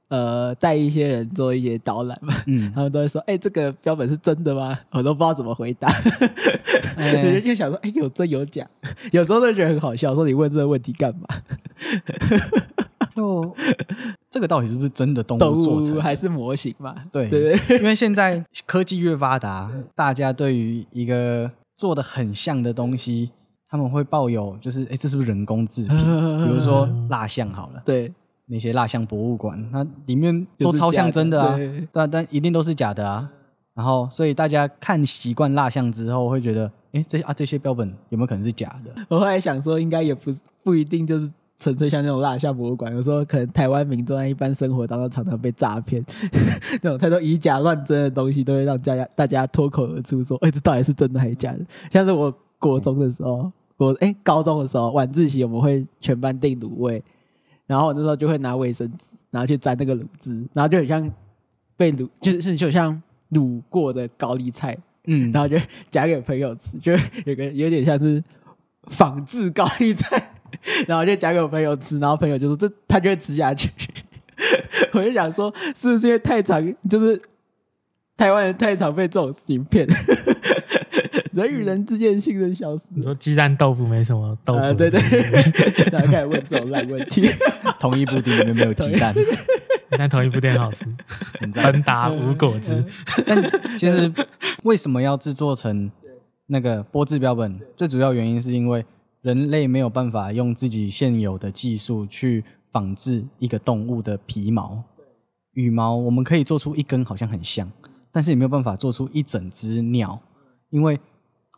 呃带一些人做一些导览嘛，嗯，他们都会说，哎、欸，这个标本是真的吗？我都不知道怎么回答，欸、就想说，哎、欸，有真有假，有时候都觉得很好笑，说你问这个问题干嘛？就 这个到底是不是真的动物做成，还是模型嘛？对对 对，因为现在科技越发达，大家对于一个做的很像的东西，他们会抱有就是，哎，这是不是人工制品？比如说蜡像好了，对，那些蜡像博物馆，它里面都超像真的啊，对，但但一定都是假的啊。然后，所以大家看习惯蜡像之后，会觉得，哎，这些啊这些标本有没有可能是假的？我后来想说，应该也不不一定就是。纯粹像那种蜡像博物馆，有时候可能台湾民众在一般生活当中常常被诈骗，那种太多以假乱真的东西，都会让大家大家脱口而出说：“哎、欸，这到底是真的还是假的？”像是我国中的时候，我哎、欸、高中的时候晚自习我们会全班订卤味，然后我那时候就会拿卫生纸，然后去沾那个卤汁，然后就很像被卤，就是就像卤过的高丽菜，嗯，然后就夹给朋友吃，就有个有点像是仿制高丽菜。然后就讲给我朋友吃，然后朋友就说这他就会吃下去。我就想说，是不是因为太常，就是台湾人太常被这种事情骗，人与人之间信任消失。你说鸡蛋豆腐没什么豆腐，啊、对对，然后开始问这种烂问题。同一布丁里面没有鸡蛋，但同一布丁好吃，芬达无果汁。但其实为什么要制作成那个玻质标本？最主要原因是因为。人类没有办法用自己现有的技术去仿制一个动物的皮毛、羽毛，我们可以做出一根好像很像，但是也没有办法做出一整只鸟，因为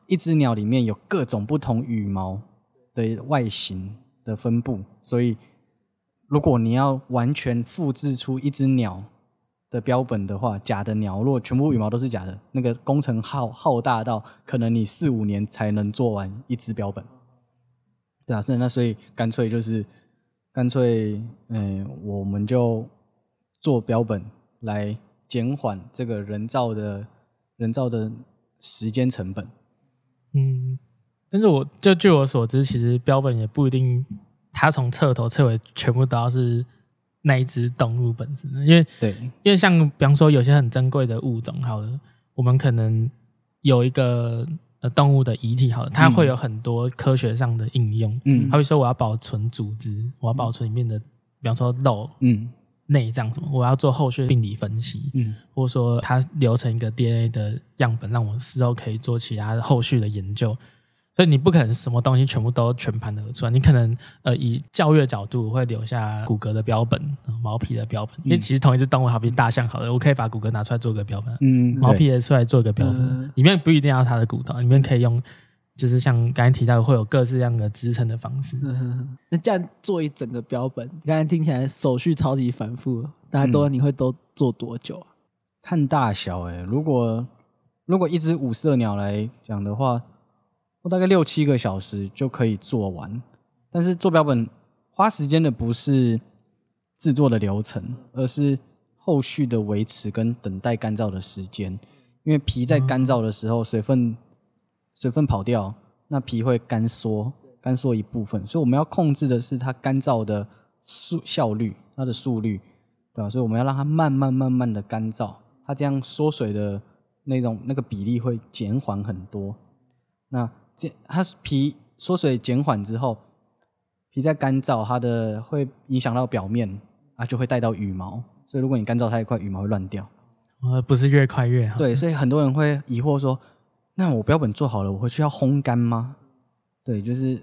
一只鸟里面有各种不同羽毛的外形的分布，所以如果你要完全复制出一只鸟的标本的话，假的鸟如果全部羽毛都是假的，那个工程浩浩大到可能你四五年才能做完一只标本。对啊，所以那所以干脆就是干脆，嗯、欸，我们就做标本来减缓这个人造的人造的时间成本。嗯，但是我就据我所知，其实标本也不一定，它从彻头彻尾全部都要是那一只动物本身，因为对，因为像比方说有些很珍贵的物种，好了，我们可能有一个。呃，动物的遗体好了，它会有很多科学上的应用。嗯，好比说我要保存组织，我要保存里面的，比方说肉、嗯，内脏什么，我要做后续病理分析，嗯，或者说它留成一个 DNA 的样本，让我事后可以做其他的后续的研究。所以你不可能什么东西全部都全盘的出来，你可能呃以教育的角度会留下骨骼的标本、毛皮的标本，因为其实同一只动物，好比大象好了，我可以把骨骼拿出来做个标本，嗯，毛皮也出来做个标本，嗯、里面不一定要它的骨头，里面可以用，就是像刚才提到的会有各式各样的支撑的方式。嗯、那这样做一整个标本，刚才听起来手续超级繁复，大家都你会都做多久啊？看大小哎、欸，如果如果一只五色鸟来讲的话。我大概六七个小时就可以做完，但是做标本花时间的不是制作的流程，而是后续的维持跟等待干燥的时间。因为皮在干燥的时候，水分水分跑掉，那皮会干缩，干缩一部分，所以我们要控制的是它干燥的速效率，它的速率，对吧？所以我们要让它慢慢慢慢的干燥，它这样缩水的那种那个比例会减缓很多。那它皮缩水减缓之后，皮在干燥，它的会影响到表面啊，就会带到羽毛。所以如果你干燥太快，羽毛会乱掉。呃，不是越快越好。对，所以很多人会疑惑说：“那我标本做好了，我回去要烘干吗？”对，就是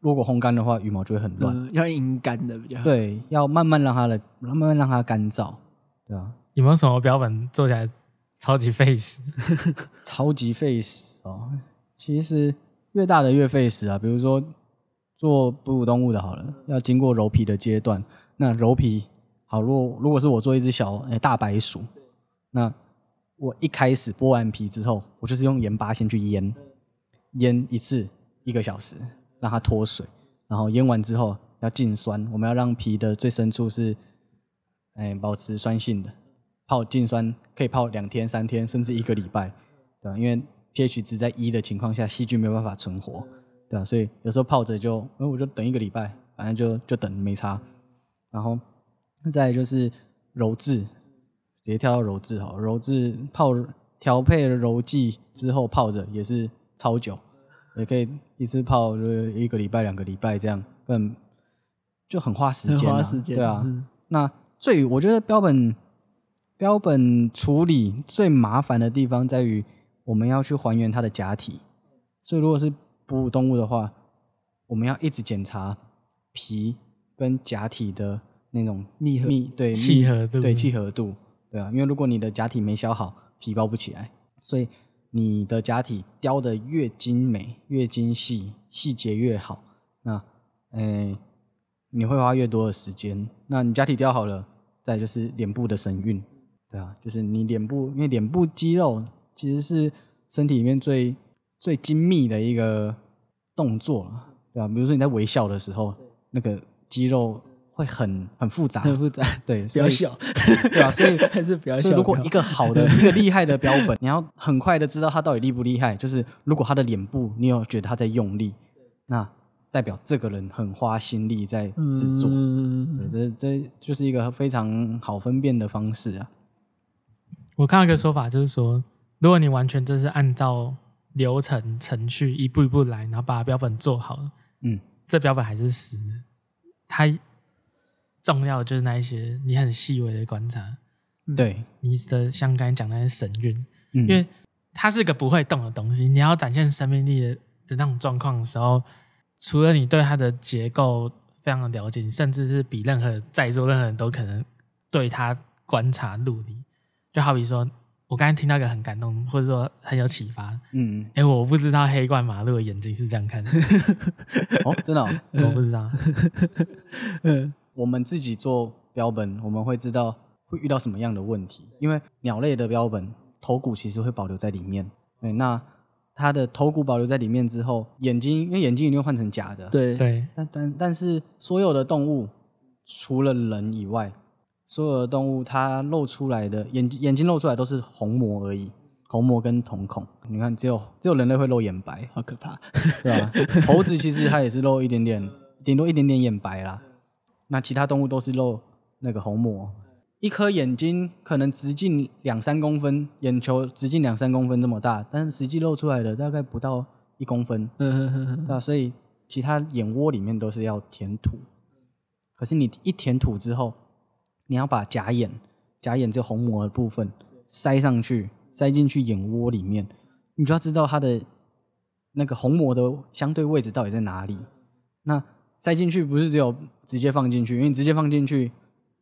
如果烘干的话，羽毛就会很乱。嗯，要阴干的比较好。对，要慢慢让它的慢慢让它干燥，对啊？有没有什么标本做起来超级费时？超级费时哦。其实越大的越费时啊，比如说做哺乳动物的，好了，要经过揉皮的阶段。那揉皮好，如果如果是我做一只小诶大白鼠，那我一开始剥完皮之后，我就是用盐巴先去腌，腌一次一个小时，让它脱水，然后腌完之后要浸酸，我们要让皮的最深处是诶保持酸性的，泡浸酸可以泡两天、三天，甚至一个礼拜，对吧？因为 pH 值在一的情况下，细菌没有办法存活，对吧？所以有时候泡着就，那我就等一个礼拜，反正就就等没差。然后再就是揉制，直接跳到揉制好，揉制泡调配了揉剂之后泡着也是超久，也可以一次泡就一个礼拜、两个礼拜这样，更就很花时间、啊，花时间对啊。嗯、那最我觉得标本标本处理最麻烦的地方在于我们要去还原它的假体，所以如果是哺乳动物的话，我们要一直检查皮跟假体的那种密合密对契合度对契合度对啊，因为如果你的假体没削好，皮包不起来，所以你的假体雕的越精美、越精细、细节越好，那诶你会花越多的时间。那你假体雕好了，再就是脸部的神韵，对啊，就是你脸部，因为脸部肌肉其实是身体里面最最精密的一个动作了。对啊，比如说你在微笑的时候，那个肌肉会很很复杂，很复杂。对，不要笑。对啊，所以 还是不要笑。所以如果一个好的、一个厉害的标本，你要很快的知道他到底厉不厉害。就是如果他的脸部你有觉得他在用力，那代表这个人很花心力在制作。嗯，对，这这就是一个非常好分辨的方式啊。我看到一个说法，就是说，如果你完全就是按照流程程序一步一步来，然后把标本做好了。嗯，这标本还是死的。它重要的就是那一些你很细微的观察，对你的像刚才讲那些神韵，嗯、因为它是个不会动的东西，你要展现生命力的的那种状况的时候，除了你对它的结构非常的了解，你甚至是比任何在座任何人都可能对它观察入理，就好比说。我刚才听到一个很感动，或者说很有启发。嗯，哎、欸，我不知道黑冠马路的眼睛是这样看的。哦，真的、哦，我不知道。嗯，我们自己做标本，我们会知道会遇到什么样的问题。因为鸟类的标本头骨其实会保留在里面。对，那它的头骨保留在里面之后，眼睛因为眼睛一定会换成假的。对对。但但但是所有的动物除了人以外。所有的动物，它露出来的眼眼睛露出来都是虹膜而已，虹膜跟瞳孔。你看，只有只有人类会露眼白，好可怕，对吧？猴子其实它也是露一点点，顶多一点点眼白啦。那其他动物都是露那个虹膜。一颗眼睛可能直径两三公分，眼球直径两三公分这么大，但是实际露出来的大概不到一公分。嗯对，所以其他眼窝里面都是要填土。可是你一填土之后，你要把假眼、假眼这虹膜的部分塞上去，塞进去眼窝里面，你就要知道它的那个虹膜的相对位置到底在哪里。那塞进去不是只有直接放进去，因为你直接放进去，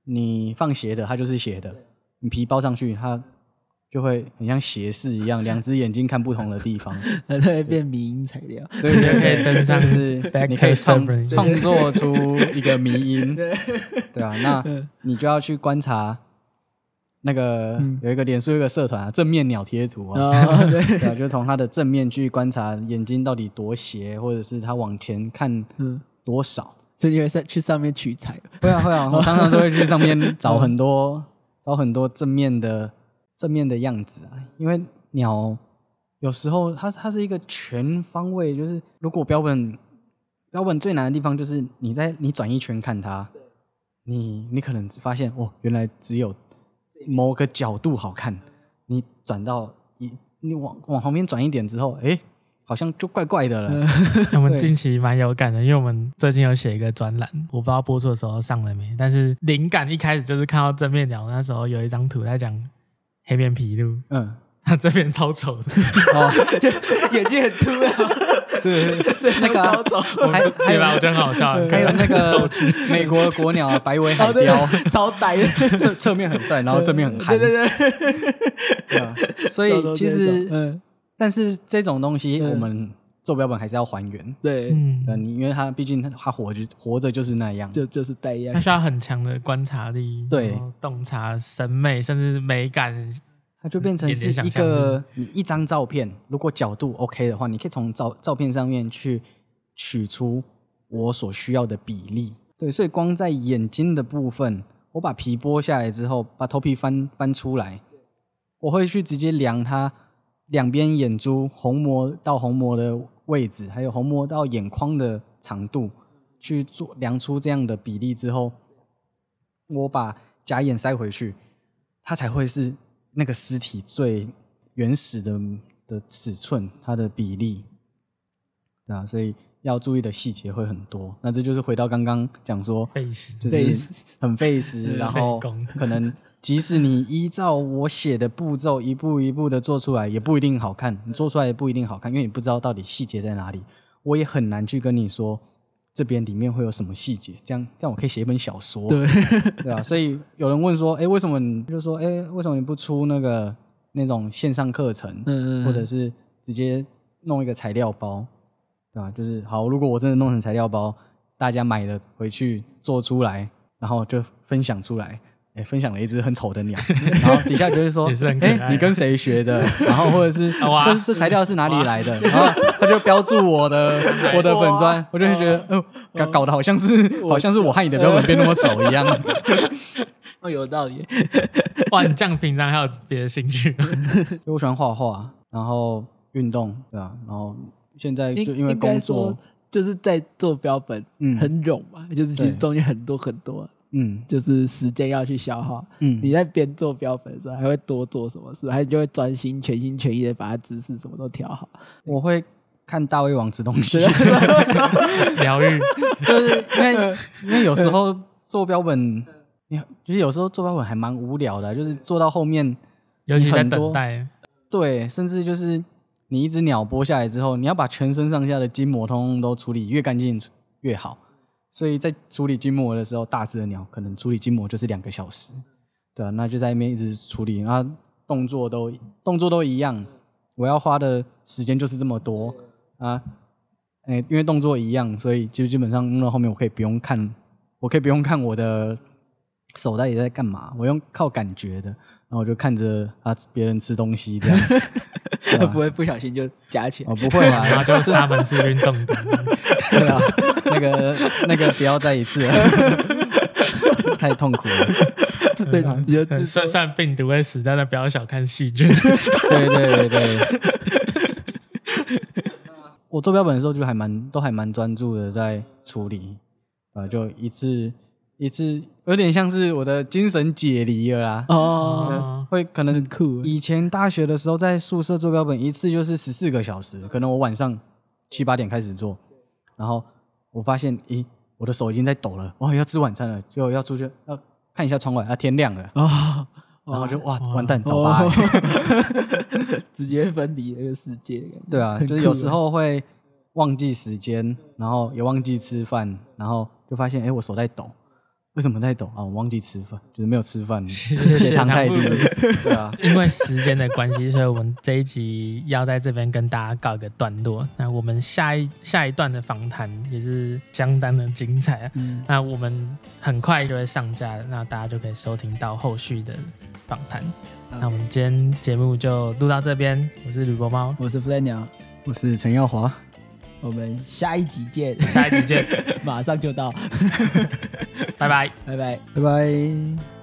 你放斜的，它就是斜的；你皮包上去，它就会很像斜视一样，两只眼睛看不同的地方，它会变迷音材料。对对对，登上就是你可以创创作出一个迷音。对啊，那你就要去观察那个有一个脸书有一个社团啊，正面鸟贴图啊，对啊，就从它的正面去观察眼睛到底多斜，或者是它往前看多少，所以你会在去上面取材。会啊会啊，我常常都会去上面找很多找很多正面的。正面的样子啊，因为鸟有时候它它是一个全方位，就是如果标本标本最难的地方就是你在你转一圈看它，你你可能只发现哦，原来只有某个角度好看，你转到一你往往旁边转一点之后，哎，好像就怪怪的了。我们近期蛮有感的，因为我们最近有写一个专栏，我不知道播出的时候上了没，但是灵感一开始就是看到正面鸟，那时候有一张图在讲。黑面琵鹭，嗯，他 这边超丑的，哦，就 眼睛很突啊，对，那个超丑，还还有吧，我觉得很好笑，还有那个美国的国鸟白尾海雕，超呆的，侧侧面很帅，然后正面很憨，对对对，所以其实，嗯，但是这种东西我们做标本还是要还原，对，嗯，你因为他毕竟他活就活着就是那样，就就是带样，他需要很强的观察力，对，洞察审美甚至美感，它就变成是一个你一张照片，如果角度 OK 的话，你可以从照照片上面去取出我所需要的比例，对，所以光在眼睛的部分，我把皮剥下来之后，把头皮翻翻出来，我会去直接量它。两边眼珠虹膜到虹膜的位置，还有虹膜到眼眶的长度，去做量出这样的比例之后，我把假眼塞回去，它才会是那个尸体最原始的的尺寸，它的比例，对啊，所以要注意的细节会很多。那这就是回到刚刚讲说，就是很费时，然后可能即使你依照我写的步骤一步一步的做出来，也不一定好看。你做出来也不一定好看，因为你不知道到底细节在哪里。我也很难去跟你说。这边里面会有什么细节？这样这样我可以写一本小说，对对啊。所以有人问说，哎，为什么你就说，哎，为什么你不出那个那种线上课程，嗯嗯，或者是直接弄一个材料包，对吧？就是好，如果我真的弄成材料包，大家买了回去做出来，然后就分享出来。哎，分享了一只很丑的鸟，然后底下就是说，哎，你跟谁学的？然后或者是 这这材料是哪里来的？然后他就标注我的 我的粉砖，我就会觉得，哦，搞搞得好像是好像是我害你的标本变那么丑一样。哦，有道理。哇，你这样平常还有别的兴趣？我喜欢画画，然后运动，对吧？然后现在就因为工作，就是在做标本，嗯，很冗嘛，就是其实中间很多很多。嗯，就是时间要去消耗。嗯，你在边做标本的时候，还会多做什么事？还就会专心、全心全意的把它姿势什么都调好。我会看大胃王吃东西，疗愈。就是因为因为有时候做标本，你就是有时候做标本还蛮无聊的，就是做到后面，尤其在等待。对，甚至就是你一只鸟剥下来之后，你要把全身上下的筋膜通通都处理越干净越好。所以在处理筋膜的时候，大只的鸟可能处理筋膜就是两个小时，对啊，那就在那边一直处理，然后动作都动作都一样，我要花的时间就是这么多啊，哎，因为动作一样，所以就基本上弄到后面我可以不用看，我可以不用看我的手到底在干嘛，我用靠感觉的，然后我就看着啊别人吃东西这样。会不会不小心就夹起来？哦，不会啊，然后就沙门氏菌中毒。对啊，那个那个不要再一次了，太痛苦了。对，算算病毒会死，但是不要小看细菌。对对对对。我做标本的时候就还蛮都还蛮专注的在处理啊，就一次。一次有点像是我的精神解离了啦。哦，会可能酷。以前大学的时候在宿舍做标本，一次就是十四个小时，可能我晚上七八点开始做，然后我发现，咦，我的手已经在抖了，哇，要吃晚餐了，就要出去要看一下窗外，啊，天亮了，哦，然后就哇，完蛋，走吧，直接分离那个世界。对啊，就是有时候会忘记时间，然后也忘记吃饭，然后就发现，哎，我手在抖。为什么在抖啊？我忘记吃饭，就是没有吃饭，血糖太低。对啊，因为时间的关系，所以我们这一集要在这边跟大家告一个段落。那我们下一下一段的访谈也是相当的精彩。嗯，那我们很快就会上架，那大家就可以收听到后续的访谈。嗯、那我们今天节目就录到这边。我是吕伯猫，我是鸟，我是陈耀华。我们下一集见，下一集见，马上就到。拜拜，拜拜，拜拜。